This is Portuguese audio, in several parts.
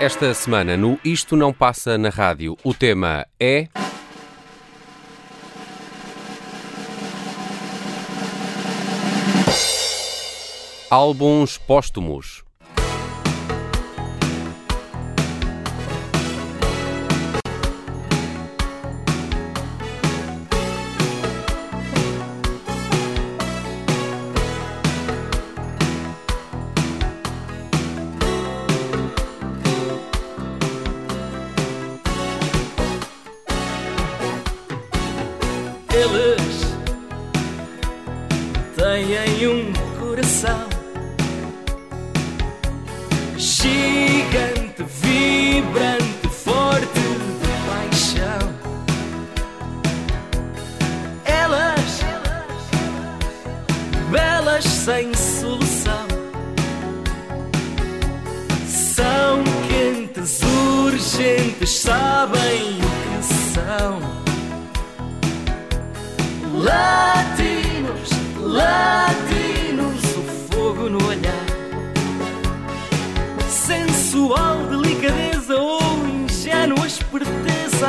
Esta semana no Isto Não Passa na Rádio, o tema é. Álbuns póstumos.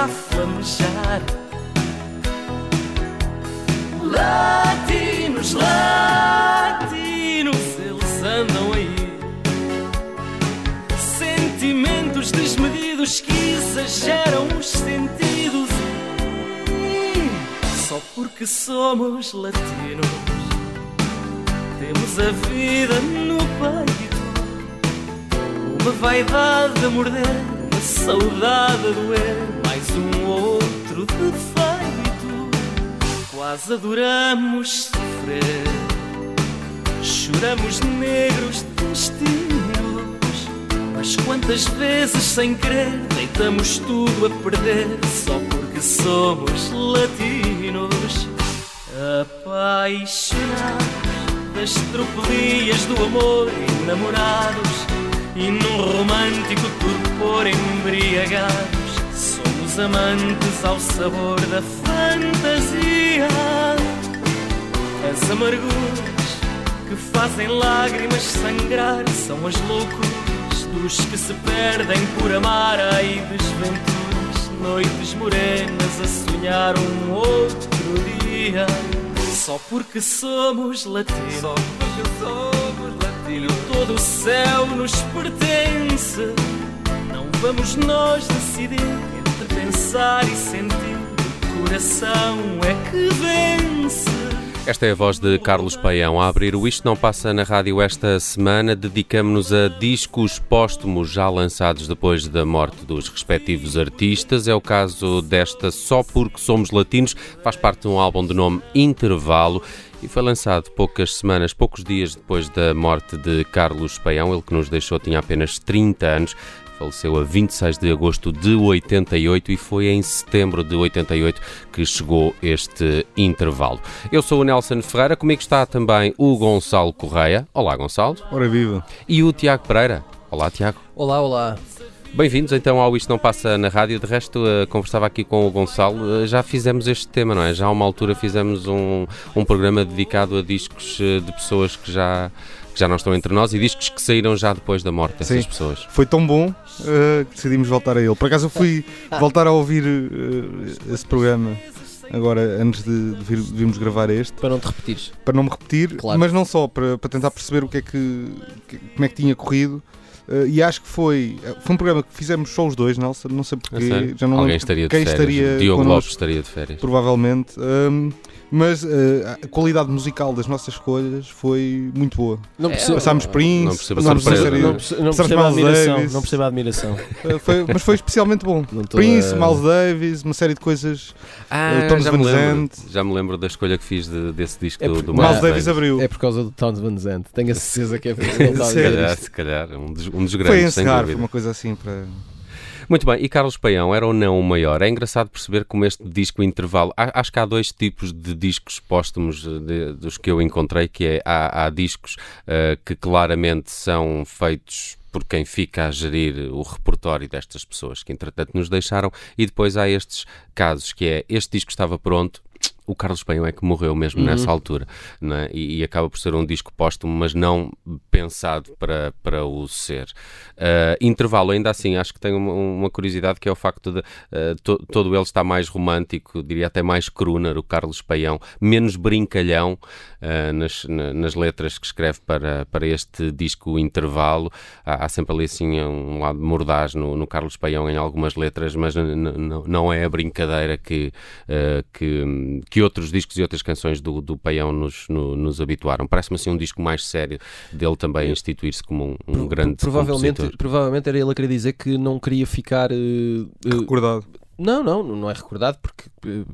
A flamejar. Latinos, latinos, eles andam aí. Sentimentos desmedidos que exageram os sentidos. Só porque somos latinos, temos a vida no peito. Uma vaidade a morder, uma saudade a doer, mais um outro defeito. Quase adoramos sofrer, choramos negros destinos. Mas quantas vezes sem querer deitamos tudo a perder só porque somos latinos apaixonados das tropelias do amor enamorados e num romântico torpor embriagados amantes ao sabor da fantasia. As amarguras que fazem lágrimas sangrar são as loucuras dos que se perdem por amar. Ai desventuras noites morenas a sonhar um outro dia. Só porque somos latinos. Só porque somos latinos. Todo o céu nos pertence. Não vamos nós decidir entre pensar e sentir o coração é que vence Esta é a voz de Carlos Paião. A abrir o Isto Não Passa na Rádio esta semana, dedicamos-nos a discos póstumos já lançados depois da morte dos respectivos artistas. É o caso desta Só Porque Somos Latinos, faz parte de um álbum de nome Intervalo e foi lançado poucas semanas, poucos dias depois da morte de Carlos Paião, ele que nos deixou tinha apenas 30 anos. Faleceu a 26 de agosto de 88 e foi em setembro de 88 que chegou este intervalo. Eu sou o Nelson Ferreira, comigo está também o Gonçalo Correia. Olá, Gonçalo. Ora viva. E o Tiago Pereira. Olá, Tiago. Olá, olá. Bem-vindos então ao Isto Não Passa na Rádio. De resto, uh, conversava aqui com o Gonçalo. Uh, já fizemos este tema, não é? Já há uma altura fizemos um, um programa dedicado a discos uh, de pessoas que já, já não estão entre nós e discos que saíram já depois da morte dessas Sim. pessoas. Foi tão bom uh, que decidimos voltar a ele. Por acaso eu fui voltar a ouvir uh, esse programa agora antes de, de, vir, de virmos gravar este, Para não te repetires. para não me repetir, Claro. mas não só, para, para tentar perceber o que é que, que- como é que tinha corrido. Uh, e acho que foi, foi um programa que fizemos só os dois, Nelson, não sei porquê. Já não Alguém estaria de quem férias. estaria Diogo connosco. Lopes estaria de férias. provavelmente. Um, mas uh, a qualidade musical das nossas escolhas foi muito boa. Não É, percebo, Passámos Prince, não percebo a admiração. Não percebo a admiração. Uh, foi- mas foi especialmente bom. Prince, a- Miles Davis, uma série de coisas. Ah, Thomas já me, Van lembro, Zandt. já me lembro da escolha que fiz de- desse disco É do, porque do Miles Davis abriu. É por causa do Towns Van Zandt. Tenho a certeza que é por causa do Se? Van calhar, Zandt. se calhar, um dos, um dos Foi grandes, sem encerrar, foi uma coisa assim para. Muito bem, e Carlos Paião era ou não o maior? É engraçado perceber como este disco intervalo. Acho que há dois tipos de discos póstumos eh, de- dos que eu encontrei, que é há, há discos eh, que claramente são feitos por quem fica a gerir o repertório destas pessoas que entretanto nos deixaram, e depois há estes casos que é este disco estava pronto, o Carlos Penho é que morreu mesmo Uhum. nessa altura né? e, e acaba por ser um disco póstumo, mas não pensado para, para o ser. Uh, intervalo, ainda assim, acho que tem uma, uma curiosidade que é o facto de uh, to, todo ele está mais romântico, diria até mais crooner, o Carlos Paião, menos brincalhão uh, nas, na, nas letras que escreve para, para este disco intervalo. Há, há sempre ali assim um lado mordaz no, no Carlos Paião em algumas letras, mas não é a brincadeira que, uh, que, que outros discos e outras canções do, do Paião nos, no, nos habituaram. Parece-me assim um disco mais sério dele também instituir-se como um, um grande provavelmente, compositor. provavelmente era ele a querer dizer que não queria ficar. uh, Recordado. não, não, não é recordado porque uh,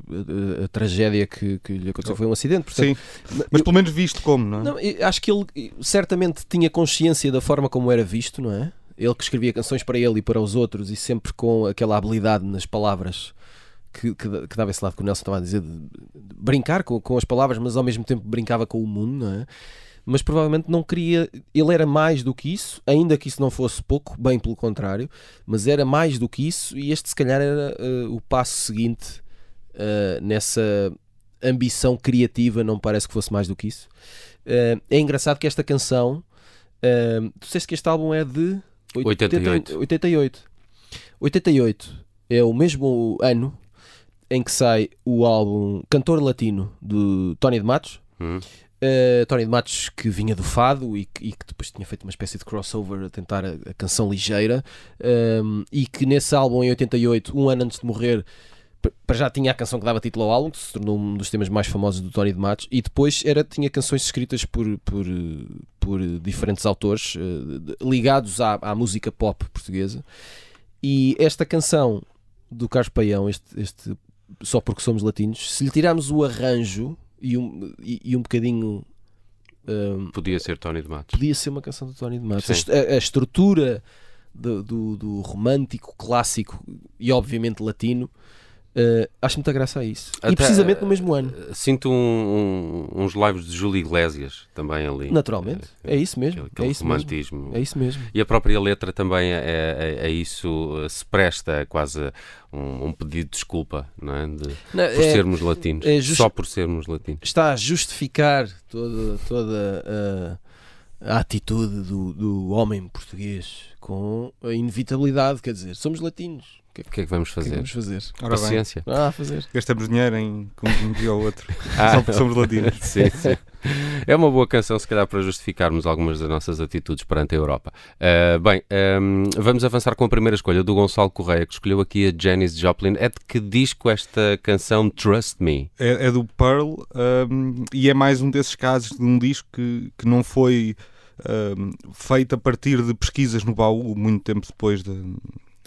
a, a tragédia que, que lhe aconteceu foi um acidente. Portanto, Sim, mas pelo menos visto como, não é? Não, eu acho que ele certamente tinha consciência da forma como era visto, não é? Ele que escrevia canções para ele e para os outros e sempre com aquela habilidade nas palavras que, que, que dava esse lado que o Nelson estava a dizer, de, de brincar com, com as palavras, mas ao mesmo tempo brincava com o mundo, não é? Mas provavelmente não queria. Ele era mais do que isso, ainda que isso não fosse pouco, bem pelo contrário, mas era mais do que isso, e este se calhar era uh, o passo seguinte uh, nessa ambição criativa, não parece que fosse mais do que isso. Uh, é engraçado que esta canção. Tu disseste que este álbum é de 88. 88. 88 é o mesmo ano em que sai o álbum Cantor Latino do Tony de Matos. Hum. Uh, Tony de Matos que vinha do fado e que, e que, depois tinha feito uma espécie de crossover a tentar a, a canção ligeira um, e que nesse álbum em 88, um ano antes de morrer para já tinha a canção que dava título ao álbum, que se tornou um dos temas mais famosos do Tony de Matos, e depois era, tinha canções escritas por, por, por diferentes autores uh, ligados à, à, música pop portuguesa. E esta canção do Carlos Paião, este, este Só Porque Somos Latinos, se lhe tirarmos o arranjo e um, e, e um bocadinho. Um, podia ser Tony de Matos. Podia ser uma canção do Tony de Matos. A, a, estrutura do, do, do romântico, clássico e obviamente latino. Uh, acho muita graça a isso. Até, e precisamente no mesmo ano. Sinto um, um, uns lives de Júlio Iglesias também ali. Naturalmente. É, é isso mesmo. Aquele é isso romantismo. Mesmo. É isso mesmo. E a própria letra também a, a, a isso se presta quase um, um, pedido de desculpa, não é? De, não, por é, sermos latinos. Just... Só por sermos latinos. Está a justificar toda, toda a, a atitude do, do homem português com a inevitabilidade. Quer dizer, somos latinos. O que é que vamos fazer? Que vamos fazer? Ora Paciência. Bem, ah, fazer. Gastamos dinheiro em um dia ou outro. Ah, Só porque somos latinos. sim, sim. É uma boa canção, se calhar, para justificarmos algumas das nossas atitudes perante a Europa. Uh, bem, um, vamos avançar com a primeira escolha do Gonçalo Correia, que escolheu aqui a Janis Joplin. É de que disco esta canção Trust Me? É, é do Pearl um, e é mais um desses casos de um disco que, que não foi um, feito a partir de pesquisas no baú, muito tempo depois de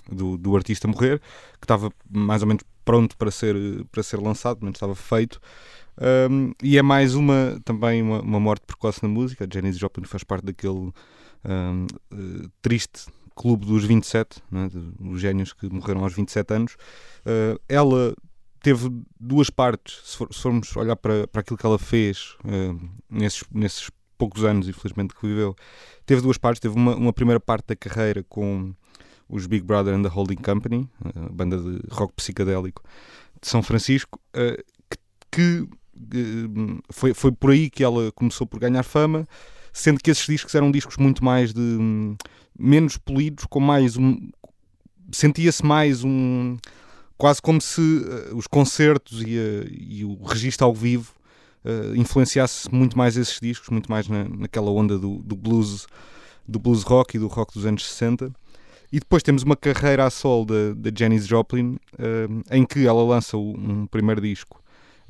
do, do artista morrer, que estava mais ou menos pronto para ser, para ser lançado, pelo menos estava feito. Um, e é mais uma também uma, uma, morte precoce na música. A Janis Joplin faz parte daquele um, uh, triste clube dos 27, né, os génios que morreram aos 27 anos. Uh, ela teve duas partes, se, for, se, formos olhar para, para aquilo que ela fez uh, nesses, nesses poucos anos, infelizmente, que viveu, teve duas partes. Teve uma, uma primeira parte da carreira com os Big Brother and the Holding Company, banda de rock psicadélico de São Francisco, que, que foi, foi por aí que ela começou por ganhar fama, sendo que esses discos eram discos muito mais de menos polidos, com mais um sentia-se mais um quase como se uh, os concertos e, e, o registro ao vivo uh, influenciasse muito mais esses discos, muito mais na, naquela onda do, do blues do blues rock e do rock dos anos 60 e depois temos uma carreira a sol da Janis Joplin, uh, em que ela lança um primeiro disco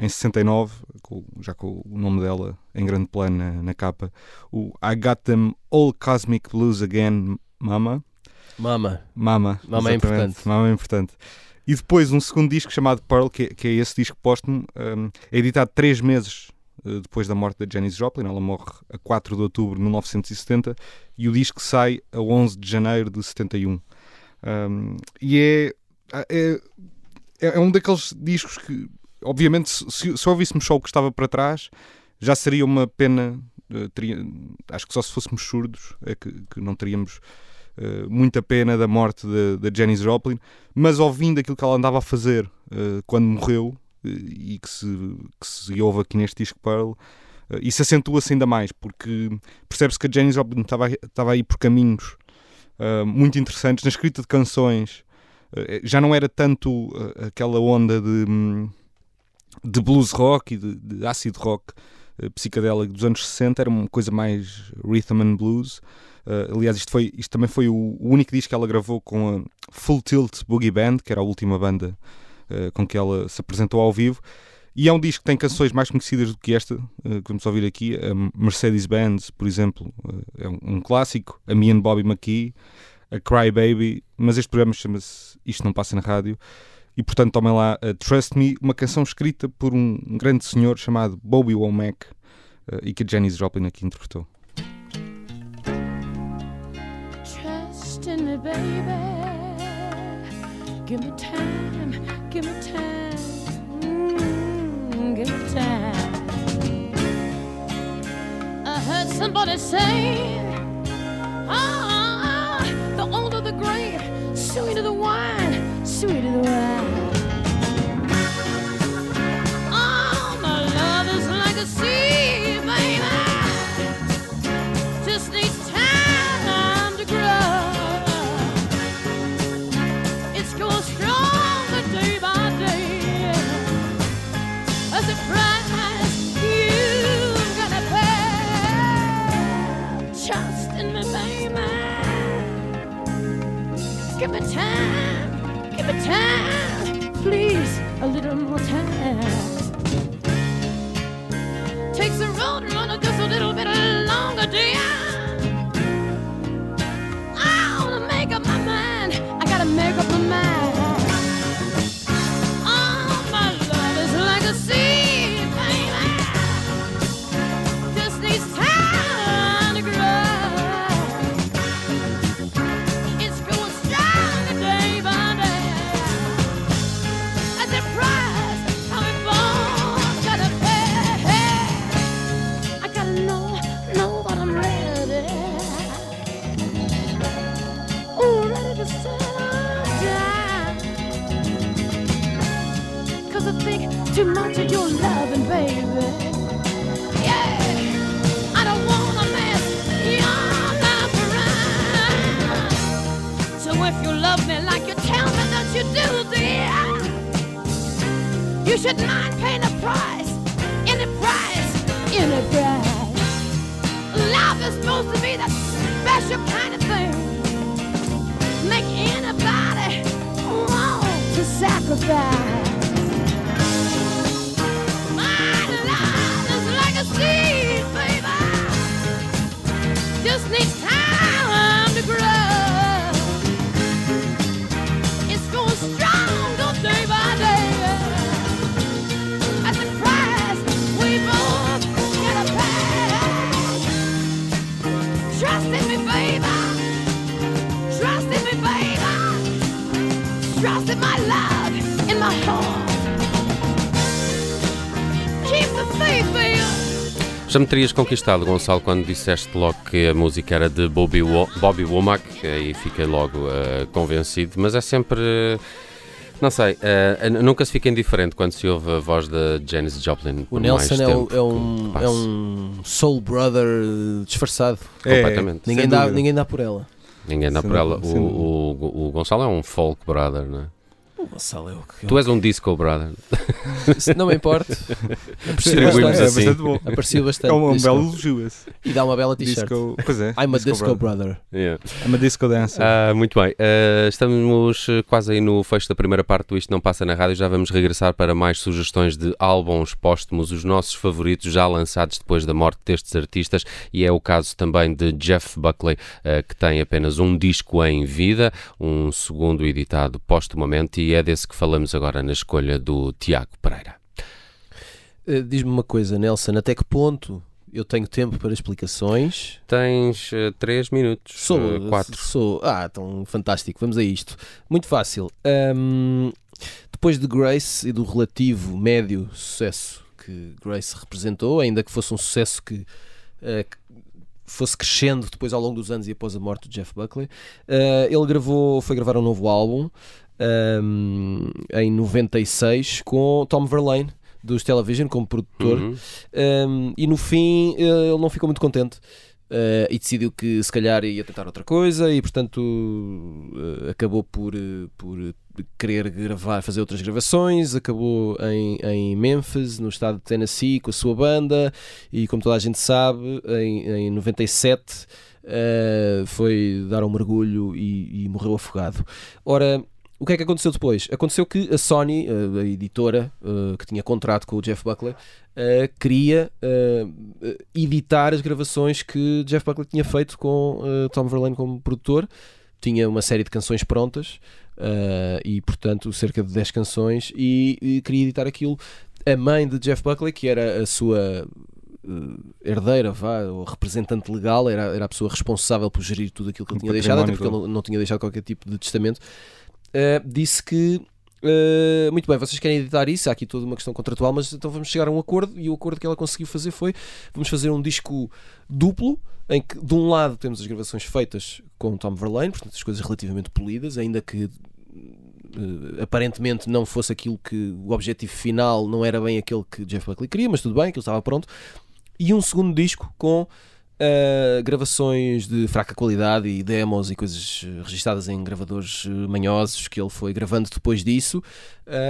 em 69, com, já com o nome dela em grande plano na, na, capa, o I Got Them All Cosmic Blues Again, Mama. Mama. Mama. Mama é importante. Mama é importante. E depois um segundo disco chamado Pearl, que, que é esse disco póstumo, um, é editado três meses depois da morte da Janis Joplin. Ela morre a 4 de outubro de 1970 e o disco sai a 11 de janeiro de 71. Um, e é, é, é, um daqueles discos que, obviamente, se, se ouvíssemos só o que estava para trás, já seria uma pena. Teria, acho que só se fôssemos surdos é que, que não teríamos uh, muita pena da morte da Janis Joplin, mas ouvindo aquilo que ela andava a fazer uh, quando morreu e que se, que se ouve aqui neste disco Pearl, isso acentua-se ainda mais, porque percebe-se que a Janis Joplin estava, aí por caminhos muito interessantes na escrita de canções. já não era tanto aquela onda de, de blues rock e de, de acid rock uh, psicadélico dos anos 60, era uma coisa mais rhythm and blues. Uh, aliás, isto, foi, isto também foi o, único disco que ela gravou com a Full Tilt Boogie Band, que era a última banda uh, com que ela se apresentou ao vivo. E é um disco que tem canções mais conhecidas do que esta, que vamos ouvir aqui. A Mercedes-Benz, por exemplo, é um, clássico. A Me and Bobby McKee, a Cry Baby. Mas este programa chama-se Isto Não Passa na Rádio. E portanto tomem lá uh, Trust Me, uma canção escrita por um, grande senhor chamado Bobby Womack e que a Janis Joplin aqui interpretou. Trust in me, baby. Give me time, give me time, mm, give me time. I heard somebody say, ah, the older the grape, sweeter the wine, sweeter the wine. Time, time, please, a little more time. Takes the road just a you should mind paying a price, any price, any price. Love is supposed to be that special kind of thing. Make anybody want to sacrifice. Já me terias conquistado, Gonçalo, quando disseste logo que a música era de Bobby, Wo Bobby Womack, aí fiquei logo uh, convencido, mas é sempre. Não sei, uh, nunca se fica indiferente quando se ouve a voz da Janis Joplin. O Nelson é, é, um, é um soul brother disfarçado. É, completamente. Ninguém dá, ninguém dá por ela. Ninguém dá por ela. O, o, o, Gonçalo é um folk brother, não é? O Gonçalo é o que. Tu és um disco brother. não me importa. Aprecio bastante. É bastante bom. Aprecio bastante. É um, um belo elogio esse. E dá uma bela t-shirt. Pois é. I'm a disco, disco brother. brother. Yeah. I'm a disco dancer. Uh, muito bem. Uh, estamos quase aí no fecho da primeira parte do Isto Não Passa na Rádio. Já vamos regressar para mais sugestões de álbuns póstumos, os nossos favoritos já lançados depois da morte destes artistas. E é o caso também de Jeff Buckley, uh, que tem apenas um disco em vida, um segundo editado póstumamente. E é desse que falamos agora na escolha do Tiago Pereira. Uh, Diz-me uma coisa, Nelson, até que ponto eu tenho tempo para explicações? Tens uh, três minutos. Sou. Uh, quatro. Sou. Ah, tão fantástico. Vamos a isto. Muito fácil. Um, depois de Grace e do relativo médio sucesso que Grace representou, ainda que fosse um sucesso que, uh, fosse crescendo depois ao longo dos anos e após a morte de Jeff Buckley. Ele gravou, foi gravar um novo álbum um, em 96 com Tom Verlaine dos Television como produtor Uhum. um, e no fim eh, ele não ficou muito contente eh, e decidiu que se calhar ia tentar outra coisa e portanto eh, acabou por, por querer gravar, fazer outras gravações, acabou em, em Memphis, no estado de Tennessee, com a sua banda e como toda a gente sabe, em, em 97 eh, foi dar um mergulho e, e morreu afogado. Ora, o que é que aconteceu depois? Aconteceu que a Sony, a editora eh, que tinha contrato com o Jeff Buckley, eh, queria eh, editar as gravações que Jeff Buckley tinha feito com Tom Verlaine como produtor. Tinha uma série de canções prontas e, portanto, cerca de 10 canções e, queria editar aquilo. A mãe de Jeff Buckley, que era a sua herdeira, vá, ou representante legal, era, era a pessoa responsável por gerir tudo aquilo que ele tinha deixado, até porque ele não, não tinha deixado qualquer tipo de testamento. Uh, disse que uh, muito bem, vocês querem editar isso, há aqui toda uma questão contratual, mas então vamos chegar a um acordo e o acordo que ela conseguiu fazer foi vamos fazer um disco duplo em que de um lado temos as gravações feitas com Tom Verlaine, portanto as coisas relativamente polidas, ainda que uh, aparentemente não fosse aquilo que o objetivo final não era bem aquele que Jeff Buckley queria, mas tudo bem, aquilo estava pronto. E um segundo disco com uh, gravações de fraca qualidade e demos e coisas uh, registadas em gravadores uh, manhosos que ele foi gravando depois disso.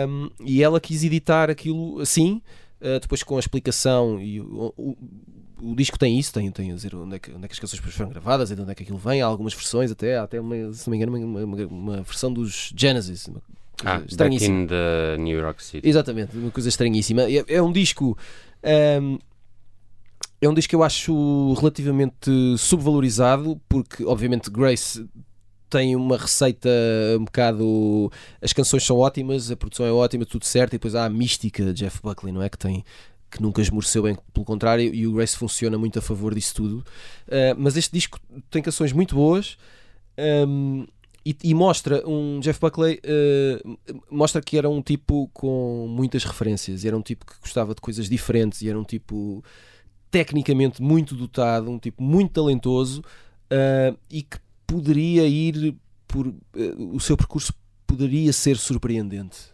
Um, e ela quis editar aquilo assim, uh, depois com a explicação e o, o, o disco tem isso, tem, tem a dizer onde é, que, onde é que as canções foram gravadas e de onde é que aquilo vem. Há algumas versões, até, há até uma, se não me engano, uma, uma, uma versão dos Genesis. Uma Ah, back estranhíssima. in the New York City. Exatamente, uma coisa estranhíssima. É, é um disco. hum, é um disco que eu acho relativamente subvalorizado, porque obviamente Grace tem uma receita um bocado. As canções são ótimas, a produção é ótima, tudo certo, e depois há a mística de Jeff Buckley, não é? Que tem. Que nunca esmoreceu bem, pelo contrário, e o Grace funciona muito a favor disso tudo. Uh, mas este disco tem canções muito boas. hum, e, e mostra um Jeff Buckley uh, mostra que era um tipo com muitas referências, era um tipo que gostava de coisas diferentes, e era um tipo tecnicamente muito dotado, um tipo muito talentoso uh, e que poderia ir por uh, o seu percurso poderia ser surpreendente.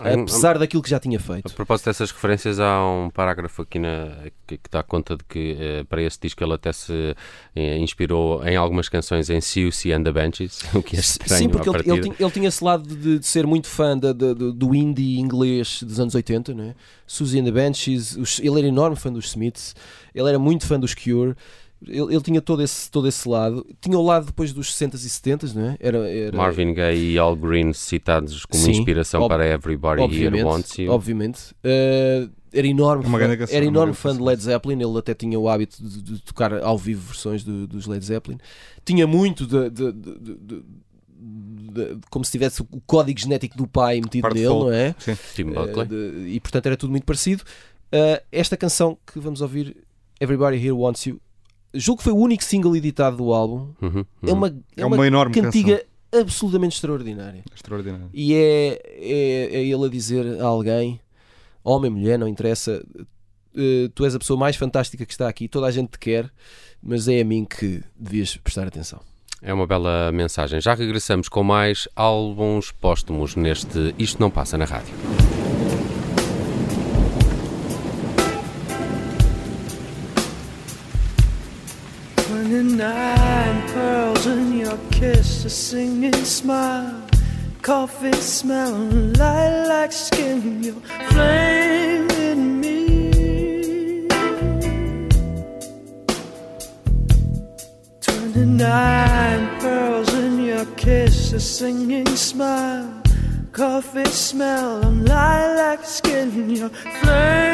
Hum, Apesar daquilo que já tinha A feito. propósito dessas referências, há um parágrafo aqui na, que, que dá conta de que eh, para esse disco ele até se eh, inspirou em algumas canções em Siouxsie and the Benches, o que é estranho Sim, porque ele, ele, ele tinha esse lado de, de ser muito fã da- da- do, indie inglês dos anos 80, né? Susie and the Banshees, os- ele era enorme fã dos Smiths, ele era muito fã dos Cure, ele, ele tinha todo esse, todo esse lado. Tinha o lado depois dos 60s e 70s, não é? Era, era, Marvin Gaye e Al Green citados como Sim, inspiração ob- para Everybody Here Wants You. obviamente. Uh, era enorme, Uma fã, canção, era uma enorme fã de. Led Zeppelin. Ele até tinha o hábito de, de tocar ao vivo versões do- dos Led Zeppelin. Tinha muito de, de- de- como se tivesse o código genético do pai metido Par nele, não é? Sim. Tim Uh, Buckley. e portanto era tudo muito parecido. Uh, esta canção que vamos ouvir, Everybody Here Wants You, julgo que foi o único single editado do álbum. Uhum, É uhum. uma, É uma enorme cantiga absolutamente extraordinária. Extraordinário. E é, é, é ele a dizer a alguém, homem, mulher, não interessa, eh, tu és a pessoa mais fantástica que está aqui, toda a gente te quer, mas é a mim que devias prestar atenção. É uma bela mensagem. Já regressamos com mais álbuns póstumos neste Isto Não Passa na Rádio. Kiss, a singing smile, coffee smell, lilac skin, your flame in me. Twenty-nine pearls in your kiss, a singing smile, coffee smell, lilac skin, your flame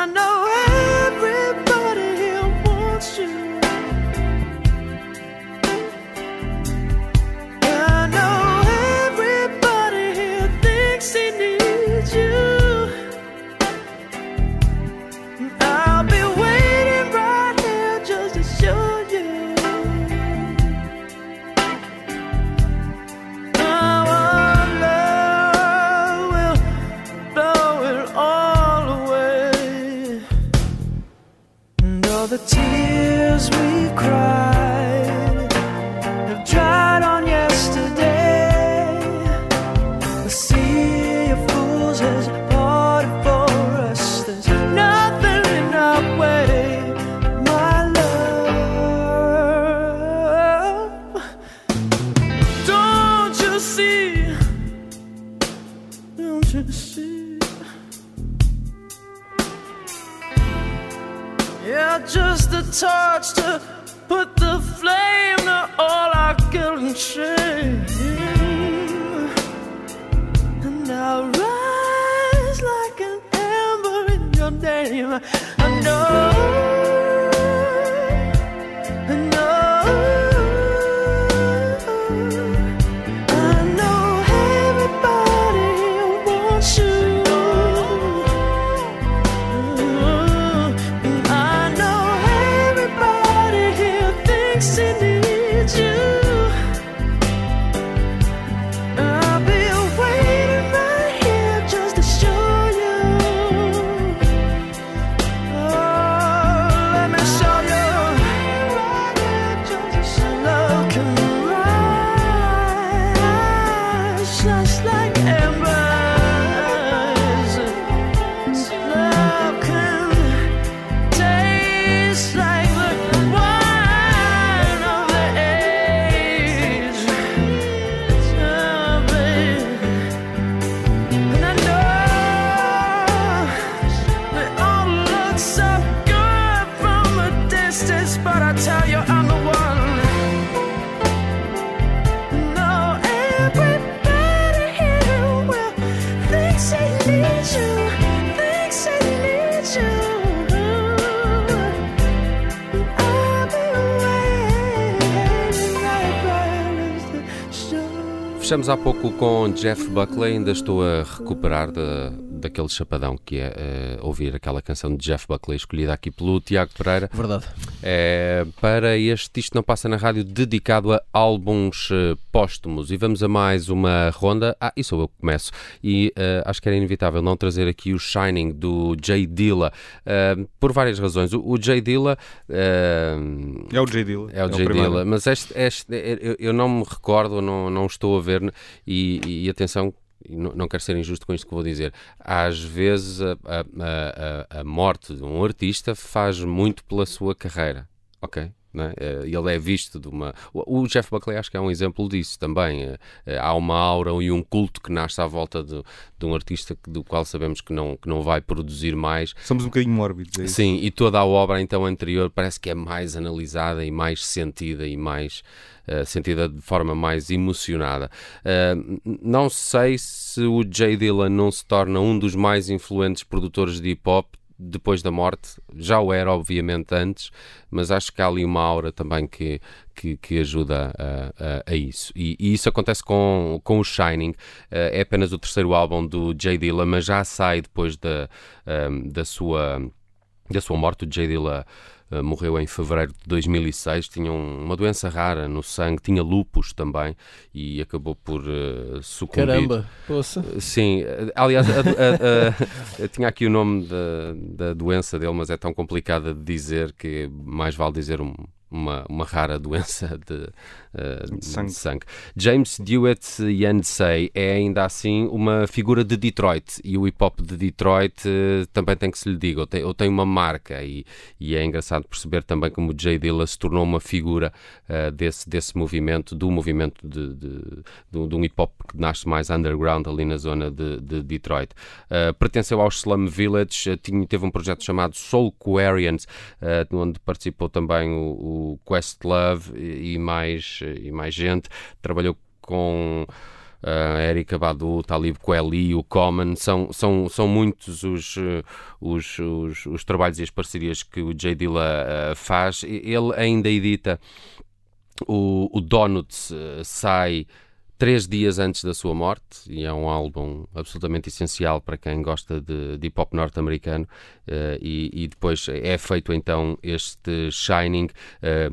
I know Fechamos há pouco com Jeff Buckley, ainda estou a recuperar da, daquele chapadão que é eh, ouvir aquela canção de Jeff Buckley escolhida aqui pelo Tiago Pereira. Verdade. É, para este Isto Não Passa na Rádio dedicado a álbuns eh, póstumos. E vamos a mais uma ronda. Ah, isso eu que começo. E eh, acho que era inevitável não trazer aqui o Shining do Jay Dilla eh, por várias razões. O, o Jay Dilla. É o J. Dilla. é o Jay primeiro. Dilla, mas este, este- eu, eu não me recordo, não, não estou a ver, e, e atenção, não, não quero ser injusto com isto que vou dizer. Às vezes a, a- a- a- a morte de um artista faz muito pela sua carreira, ok? Não é? Eh, Ele é visto de uma. O o Jeff Buckley acho que é um exemplo disso também. Eh, eh, Há uma aura e um culto que nasce à volta de, de um artista do qual sabemos que não, que não vai produzir mais Somos um bocadinho mórbidos. É isso? Sim, e toda a obra então anterior parece que é mais analisada e mais sentida e mais eh, sentida de forma mais emocionada. N- não sei se o Jay Dilla não se torna um dos mais influentes produtores de hip hop depois da morte, já o era obviamente antes, mas acho que há ali uma aura também que, que, que ajuda a, a- a isso. E, e isso acontece com, com o Shining, Eh, é apenas o terceiro álbum do Jay Dilla, mas já sai depois da, ehm, da sua da sua morte. O Jay Dilla morreu em fevereiro de 2006. Tinha um- uma doença rara no sangue, tinha lupus também e acabou por eh, sucumbir. Caramba, poça. Sim, eh, aliás, a- a- a- tinha aqui o nome da, da doença dele, mas é tão complicada de dizer que mais vale dizer um, uma, uma rara doença de, uh, De sangue. de sangue. James Dewitt Yancey é ainda assim uma figura de Detroit e o hip hop de Detroit eh, também tem que se lhe diga, ou tem, ou tem uma marca e, e é engraçado perceber também como o Jay Dilla se tornou uma figura eh, desse, desse movimento, do movimento de, de, de, de um hip hop que nasce mais underground ali na zona de, de Detroit. Eh, pertenceu ao Slum Village, eh, tinha, teve um projeto chamado Soul Quarians, eh, onde participou também o, o Questlove e, e mais, e mais gente. Trabalhou com a Erika Badu, Talib Kweli, o Common, são, são, são muitos os, eh, os, os, os trabalhos e as parcerias que o J. Dilla eh, faz. Ele ainda edita o, o Donuts, eh, sai três dias antes da sua morte e é um álbum absolutamente essencial para quem gosta de, de hip hop norte-americano eh, e, e depois é feito então este Shining eh,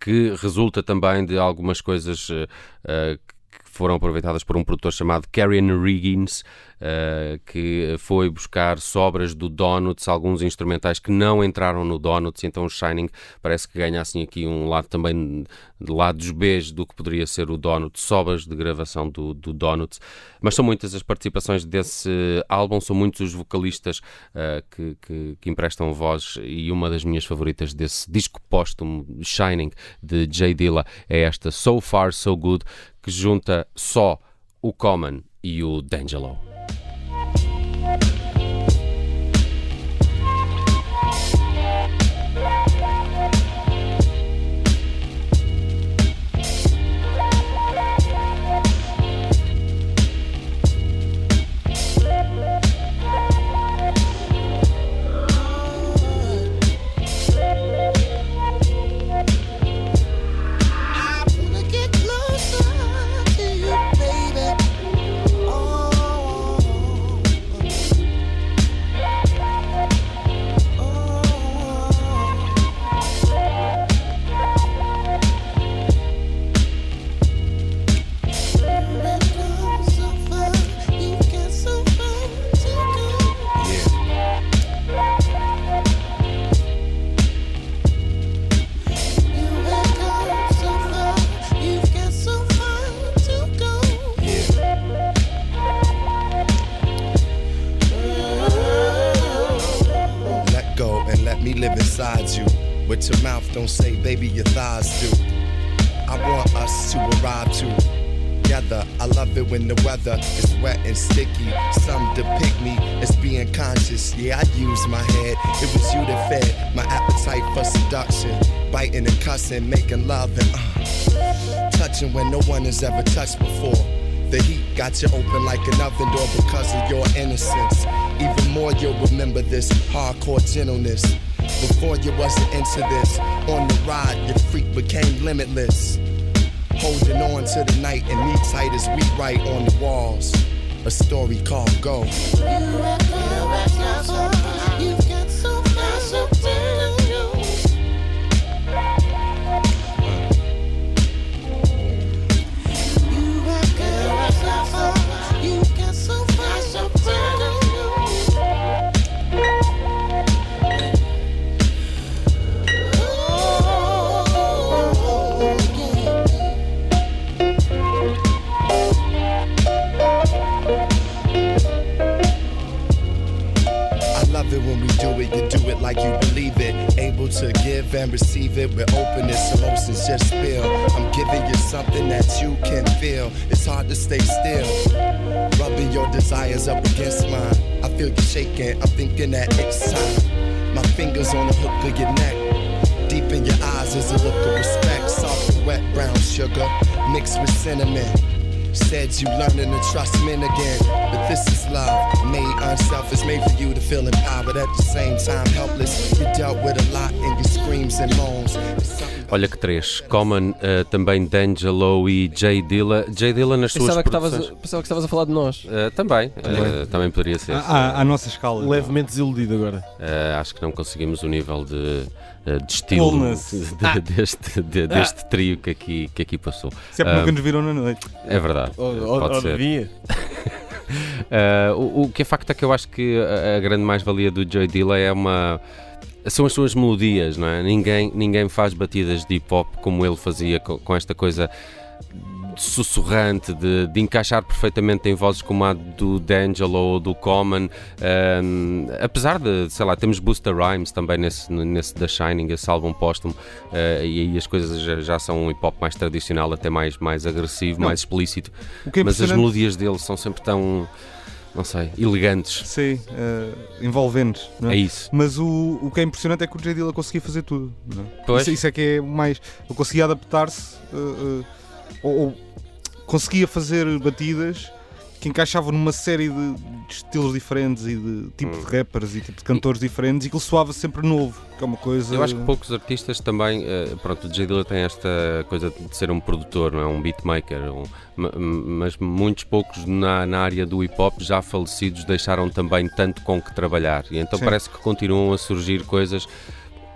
que resulta também de algumas coisas que foram aproveitadas por um produtor chamado Karen Riggins, eh, que foi buscar sobras do Donuts, alguns instrumentais que não entraram no Donuts, então o Shining parece que ganha assim aqui um lado também de lados B do que poderia ser o Donuts, sobras de gravação do, do Donuts, mas são muitas as participações desse álbum, são muitos os vocalistas eh, que, que, que emprestam voz e uma das minhas favoritas desse disco póstumo Shining de Jay Dilla é esta So Far So Good que junta só o Common e o D'Angelo. Live inside you. What your mouth don't say, baby, your thighs do. I want us to arrive together. I love it when the weather is wet and sticky. Some depict me as being conscious. Yeah, I use my head. It was you that fed my appetite for seduction. Biting and cussing, making love and uh, touching when no one has ever touched before. The heat got you open like an oven door because of your innocence. Even more, you'll remember this hardcore gentleness. Before you wasn't into this, on the ride, your freak became limitless. Holding on to the night and me tight as we write on the walls. A story called Go. Like you believe it. Able to give and receive it with openness, emotions just spill. I'm giving you something that you can feel. It's hard to stay still. Rubbing your desires up against mine. I feel you shaking, I'm thinking that it's time. My fingers on the hook of your neck. Deep in your eyes is a look of respect. Soft and wet brown sugar mixed with cinnamon. Said you learning to trust men again. But this is love, made unselfish, made for you to feel empowered at the same time helpless. You dealt with a lot in your screams and moans. Olha que três, Common, eh, também D'Angelo e Jay Dilla. Jay Dilla nas suas Pensava que, estavas, produções... pensava que estavas a falar de nós. Eh, também, eh, também poderia ser. À, nossa escala. Levemente desiludido agora. Eh, acho que não conseguimos o nível de, eh, de estilo de- deste, de- deste trio que aqui, que aqui passou. Se é porque Ah, nunca nos viram na noite. É verdade, Ou, pode ou ser. devia. Uh, o, o que é facto é que eu acho que a, a grande mais-valia do Joy Dilla é uma são as suas melodias, não é? Ninguém, ninguém faz batidas de hip hop como ele fazia com, com esta coisa sussurrante, de, de, encaixar perfeitamente em vozes como a do D'Angelo ou do Common. Um, apesar de, sei lá, temos Busta Rhymes também nesse, nesse The Shining, esse álbum póstumo, uh, e aí as coisas já, já, são um hip hop mais tradicional, até mais, mais agressivo, Não. mais explícito. é Mas as melodias dele são sempre tão. Não sei, elegantes. Sim, uh, envolventes. É? é? isso. Mas o, o que é impressionante é que o J. Dilla conseguia fazer tudo. É? Pois. Isso, isso é que é mais. Ele conseguia adaptar-se. Uh, ou, ou conseguia fazer batidas que encaixavam numa série de, de estilos diferentes e de tipo Hum. de rappers e tipo de cantores diferentes e que ele soava sempre novo, que é uma coisa. Eu acho que poucos artistas também, eh, pronto, o J. Dilla tem esta coisa de ser um produtor, não é? um beatmaker, um, ma- mas muitos poucos na, na área do hip hop já falecidos deixaram também tanto com que trabalhar e então Sim. parece que continuam a surgir coisas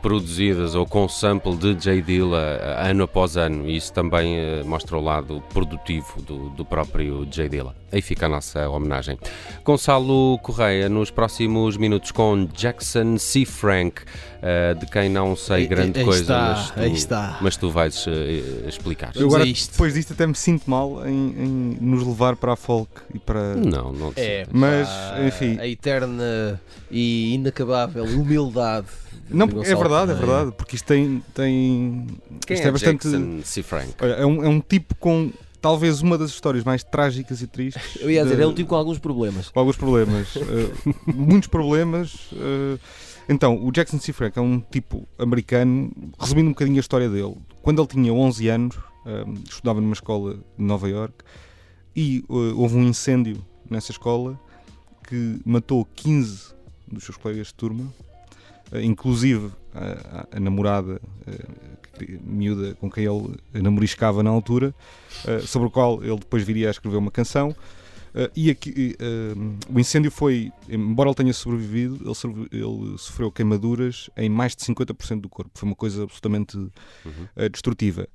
produzidas ou com sample de J. Dilla eh, ano após ano e isso também eh, mostra o lado produtivo do, do próprio J. Dilla. Aí fica a nossa homenagem. Gonçalo Correia, nos próximos minutos com Jackson C. Frank, eh, de quem não sei Aí- grande aí coisa, está, mas, tu, aí está. mas tu vais eh, explicar. Eu agora, isto. depois disto, até me sinto mal em, em nos levar para a folk e para. Não, não É, Mas, enfim. A eterna e inacabável humildade. De Não, é verdade, é verdade, porque isto tem. tem Quem isto é, bastante. Jackson C. Frank? Olha, é, um, é um tipo com talvez uma das histórias mais trágicas e tristes. Eu ia dizer, de- é um tipo com alguns problemas. com alguns problemas. eh, muitos problemas. eh. então, o Jackson C. Frank é um tipo americano, resumindo um bocadinho a história dele. Quando ele tinha 11 anos, eh, estudava numa escola de Nova York e eh, houve um incêndio nessa escola que matou 15 dos seus colegas de turma, inclusive a, a- a namorada eh, que- miúda com quem ele namoriscava na altura, eh, sobre o qual ele depois viria a escrever uma canção. Uh, e aqui, uh, o incêndio foi, embora ele tenha sobrevivido, ele, ele sofreu queimaduras em mais de 50% do corpo. Foi uma coisa absolutamente uh, destrutiva.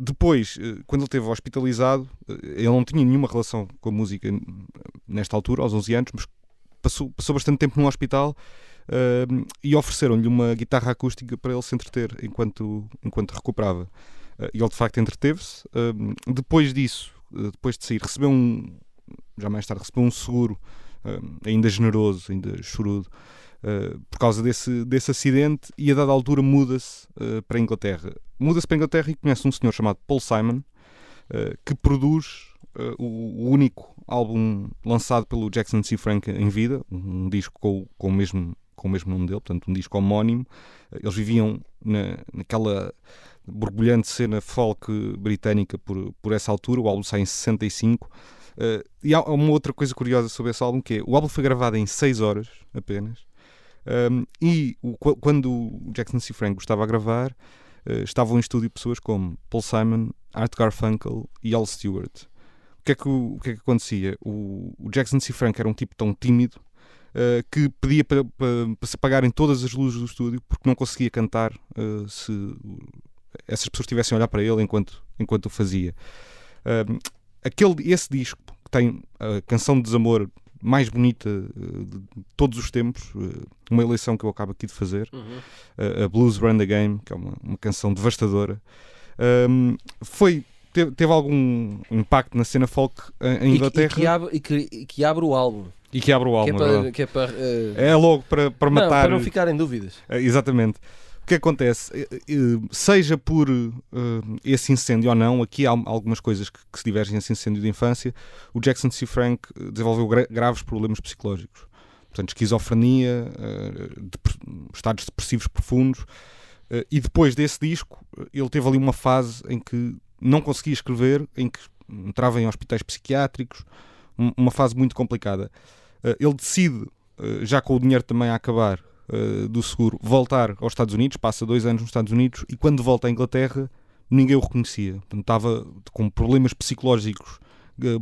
Depois, quando ele esteve hospitalizado, ele não tinha nenhuma relação com a música nesta altura, aos 11 anos, mas passou, passou bastante tempo no hospital uh, e ofereceram-lhe uma guitarra acústica para ele se entreter enquanto, enquanto recuperava. Uh, e ele de facto entreteve-se. Uh, depois disso, uh, depois de sair, recebeu um, já mais tarde recebeu um seguro ainda generoso, ainda chorudo, uh, por causa desse, desse acidente e a dada altura muda-se uh, para a Inglaterra. Muda-se para a Inglaterra e conhece um senhor chamado Paul Simon, uh, que produz o, único álbum lançado pelo Jackson C. Frank em vida, um disco com, com, o, mesmo, com o mesmo nome dele, portanto um disco homónimo. Eles viviam na, naquela borbulhante cena folk britânica por, por essa altura, o álbum sai em 65. Uh, e há uma outra coisa curiosa sobre esse álbum que é o álbum foi gravado em 6 horas apenas. Um, e o- qu- quando o Jackson C. Frank estava a gravar, uh, estavam em estúdio pessoas como Paul Simon, Art Garfunkel e Al Stewart. O que é que, o, o que, é que acontecia? O, o Jackson C. Frank era um tipo tão tímido uh, que pedia para, para- para se apagarem todas as luzes do estúdio porque não conseguia cantar uh, se essas pessoas estivessem a olhar para ele enquanto, enquanto o fazia. Um, aquele, esse disco que tem a canção de desamor mais bonita uh, de todos os tempos, uh, uma eleição que eu acabo aqui de fazer, uh, a Blues Run the Game, que é uma, uma canção devastadora, foi, teve, teve algum impacto na cena folk em, em E que- Inglaterra E, que abre, e, que, e que abre o álbum. e que abre o Que é álbum. para. Que é, para eh, É logo para, para não, matar. para não ficarem dúvidas. Eh, Exatamente. O que acontece? Eh, eh, Seja por eh, esse incêndio ou não, aqui há algumas coisas que, que se divergem nesse incêndio de infância. O Jackson C. Frank eh, desenvolveu gra- graves problemas psicológicos. Portanto, esquizofrenia, eh, dep- estados depressivos profundos. Eh, E depois desse disco, eh, ele teve ali uma fase em que não conseguia escrever, em que entrava em hospitais psiquiátricos, um- uma fase muito complicada. Eh, Ele decide, eh, já com o dinheiro também a acabar, eh, do seguro voltar aos Estados Unidos, passa dois anos nos Estados Unidos e quando volta à Inglaterra ninguém o reconhecia. Portanto, estava com problemas psicológicos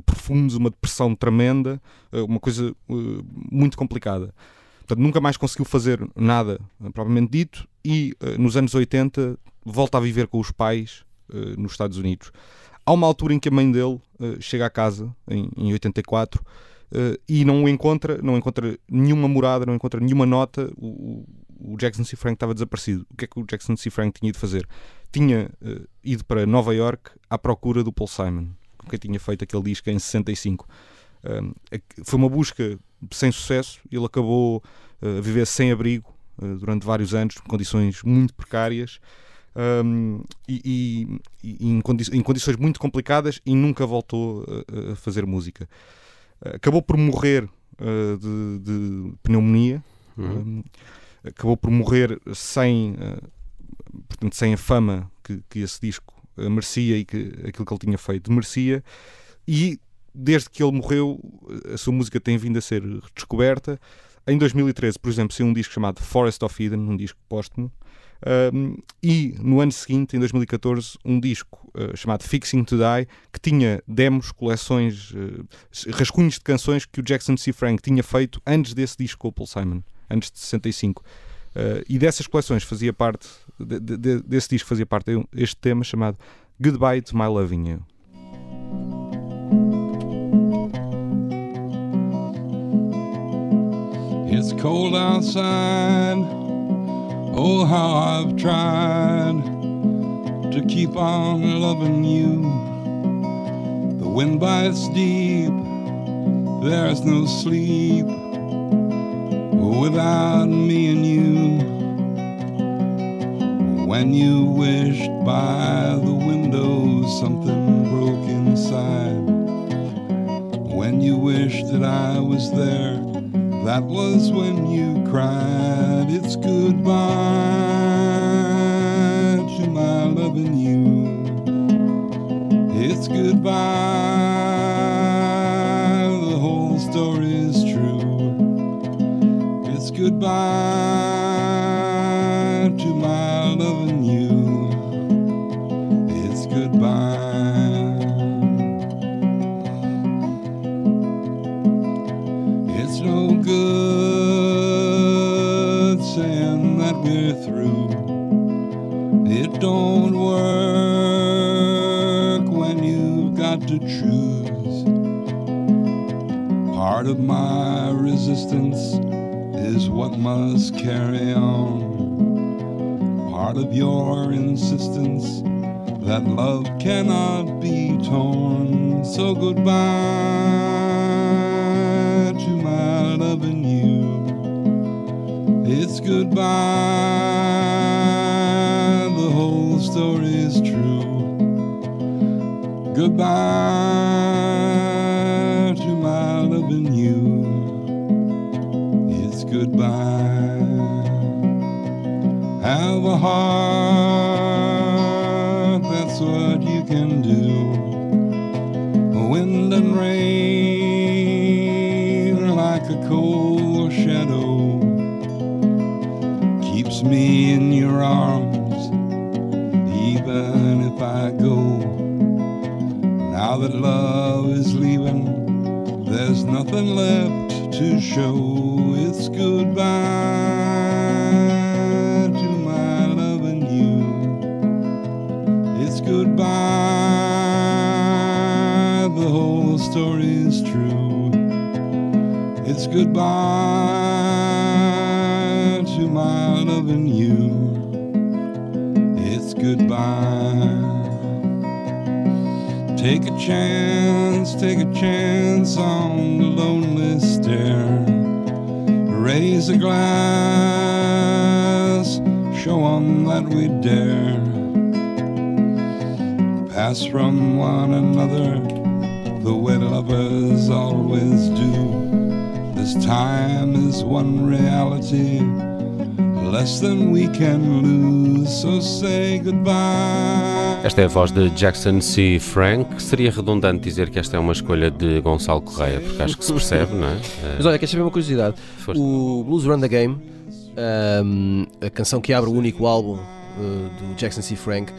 profundos, uma depressão tremenda, uma coisa muito complicada. Portanto, nunca mais conseguiu fazer nada propriamente dito e nos anos 80 volta a viver com os pais eh, nos Estados Unidos. Há uma altura em que a mãe dele eh, chega à casa, em, em 84, eh, e não o encontra, não encontra nenhuma morada, não encontra nenhuma nota. O, o- Jackson C. Frank estava desaparecido. O que é que o Jackson C. Frank tinha ido fazer? Tinha eh, ido para Nova York à procura do Paul Simon, com quem tinha feito aquele disco em 65. Um, é que foi uma busca sem sucesso. Ele acabou a viver sem abrigo durante vários anos, condições muito precárias. Um, e, e- e em, condi- em condições muito complicadas e nunca voltou a- a fazer música. Acabou por morrer eh, de, de pneumonia, Uhum. Um, acabou por morrer sem, uh, portanto, sem a fama que, que esse disco uh, merecia e que aquilo que ele tinha feito merecia. E desde que ele morreu, a sua música tem vindo a ser redescoberta. Em 2013, por exemplo, saiu um disco chamado Forest of Eden, um disco póstumo. E no ano seguinte, em 2014, um disco uh, chamado Fixing to Die, que tinha demos, coleções, uh, rascunhos de canções que o Jackson C. Frank tinha feito antes desse disco com o Paul Simon, antes de 65. Uh, e dessas coleções fazia parte, de- de- desse disco fazia parte este tema chamado Goodbye to My Loving You. It's cold outside. Oh, how I've tried to keep on loving you. The wind bites deep, there's no sleep without me and you. When you wished by the window, something broke inside. When you wished that I was there, that was when you cried. It's goodbye to my loving you. It's goodbye. The whole story is true. It's goodbye It's goodbye to my loving you. It's goodbye. Take a chance, take a chance on the lonely stair. Raise a glass, show 'em that we dare. Pass from one another the way lovers always do. This time is one reality, less than we can lose. So say goodbye. Esta é a voz de Jackson C. Frank. Seria redundante dizer que esta é uma escolha de Gonçalo Correia, porque acho que se percebe, não é? Mas olha, queres saber uma curiosidade? Força. O Blues Run the Game, ahm, a canção que abre o único álbum eh, do Jackson C. Frank,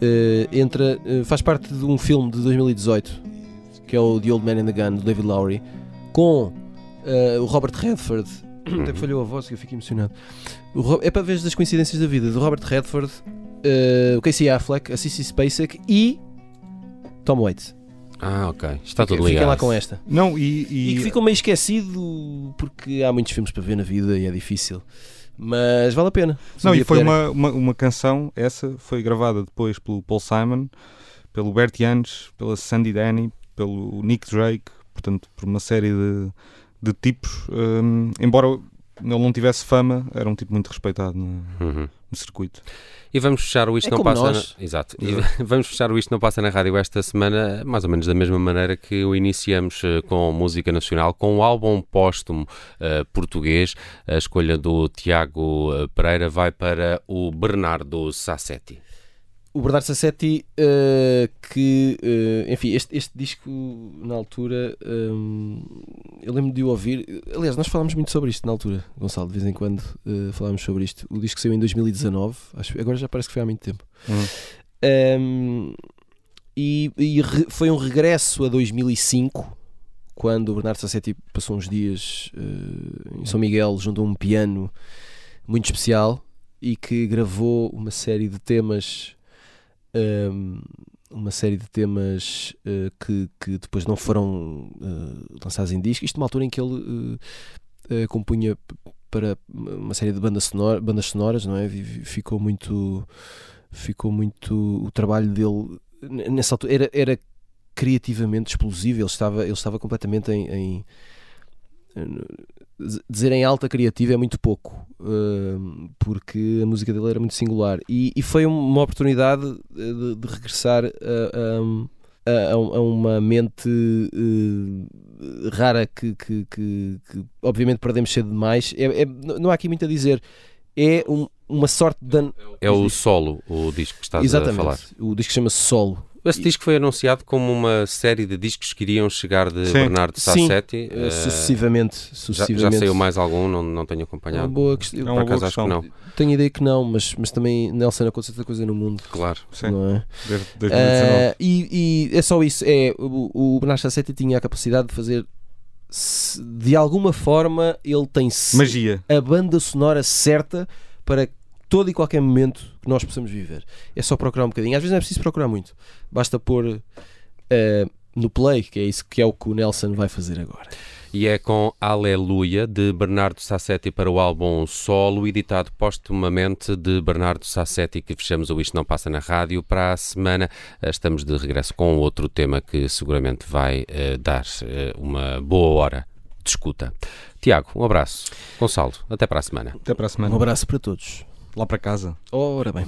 eh, entra, eh, faz parte de um filme de 2018 que é o The Old Man in the Gun, do David Lowry, com eh, o Robert Redford. Até falhou a voz que eu fico emocionado. O Ro- é para ver das coincidências da vida, do Robert Redford, eh, o Casey Affleck, a Cissy Spacek e Tom Waits. Ah, ok. Está tudo Fiquem ligado. lá com esta. Não, e, E, e- que ficou meio esquecido porque há muitos filmes para ver na vida e é difícil. Mas vale a pena. Não, e foi uma, uma, uma canção, essa foi gravada depois pelo Paul Simon, pelo Bert Jansch, pela Sandy Denny, pelo Nick Drake, portanto, por uma série de, de tipos. hum, embora ele não tivesse fama, era um tipo muito respeitado no, Uhum. no circuito. E vamos fechar o Isto É Não Passa nós. na... Exato. E vamos fechar o Isto Não Passa na Rádio esta semana, mais ou menos da mesma maneira que o iniciamos eh, com música nacional, com o álbum póstumo eh, português. A escolha do Tiago eh, Pereira vai para o Bernardo Sassetti. O Bernardo Sassetti, eh, que, eh, enfim, este, este disco, na altura, hum, eu lembro de o ouvir. Aliás, nós falámos muito sobre isto na altura, Gonçalo, de vez em quando eh, falámos sobre isto. O disco saiu em 2019, acho, agora já parece que foi há muito tempo. Uhum. Hum, e e re- foi um regresso a 2005, quando o Bernardo Sassetti passou uns dias eh, em São Miguel junto a um piano muito especial e que gravou uma série de temas hum, uma série de temas eh, que, que depois não foram eh, lançados em disco. Isto numa altura em que ele eh, eh, compunha para uma série de bandas, sonora- bandas sonoras, não é? Ficou muito ficou muito o trabalho dele nessa altura era, era criativamente explosivo, ele estava, ele estava completamente em, em- dizer em alta criativa é muito pouco hum, porque a música dele era muito singular e, e foi uma oportunidade eh, de, de regressar a, a- a- a uma mente eh, rara que, que- que- que obviamente perdemos cedo demais É- é- não há aqui muito a dizer é um- uma sorte de É o solo, o disco que estás a falar. Exatamente. O disco chama-se Solo. Esse disco foi anunciado como uma série de discos que iriam chegar de Sim. Bernardo Sim, Sassetti. Eh, Eh, sucessivamente. já, sucessivamente. já saiu mais algum, não, não tenho É uma acompanhado. boa questão. É Por uma boa acaso acho que questão. não. Tenho ideia que não, mas, mas também Nelson aconteceu tanta coisa no mundo. Claro. Sim, Não é? desde 2019. Ah, e, e é só isso. É, o, o Bernardo Sassetti tinha a capacidade de fazer. se- De alguma forma, ele tem Magia. a banda sonora certa para todo e qualquer momento que nós possamos viver. É só procurar um bocadinho. Às vezes não é preciso procurar muito. Basta pôr eh, no play, que é isso que é o que o Nelson vai fazer agora. E é com Aleluia, de Bernardo Sassetti para o álbum Solo, editado póstumamente de Bernardo Sassetti, que fechamos o Isto Não Passa na Rádio. Para a semana eh, estamos de regresso com outro tema que seguramente vai eh, dar eh, uma boa hora de escuta. Tiago, um abraço. Gonçalo, até para a semana. Até para a Um semana. abraço para todos. Lá para casa. Ora bem.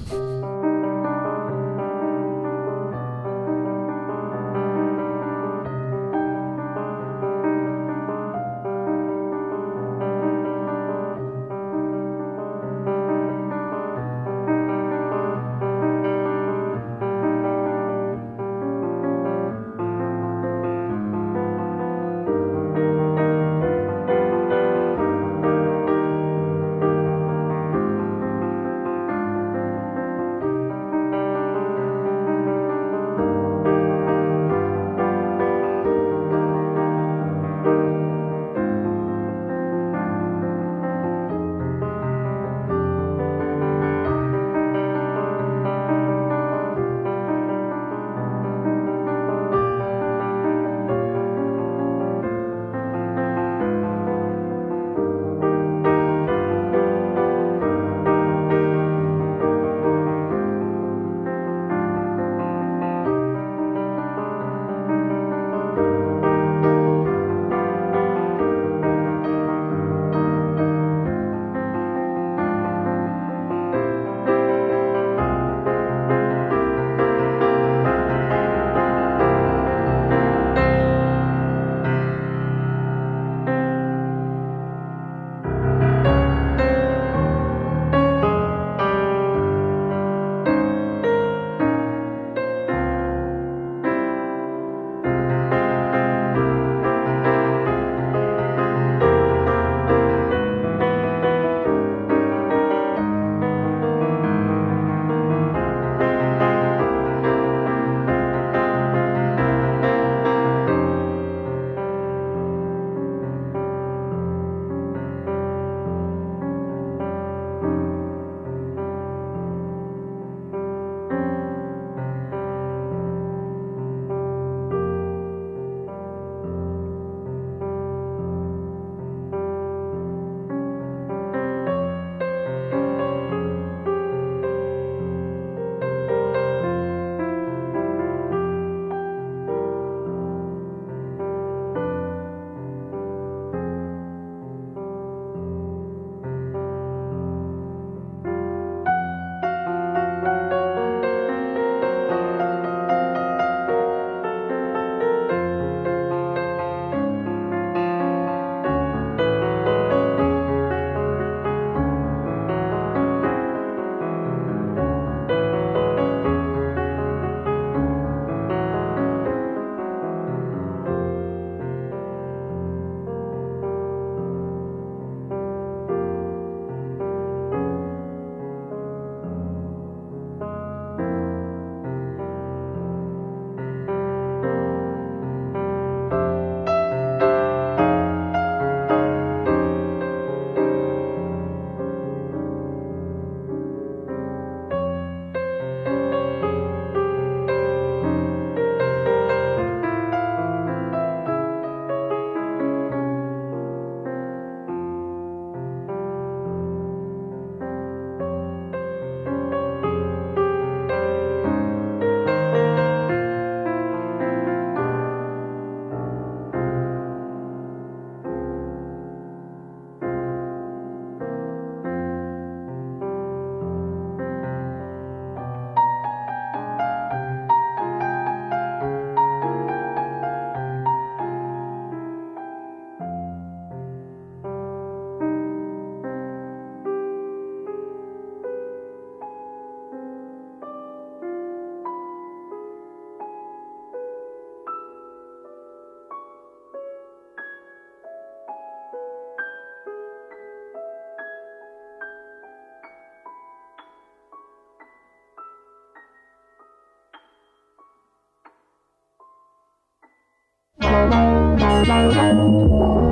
Thank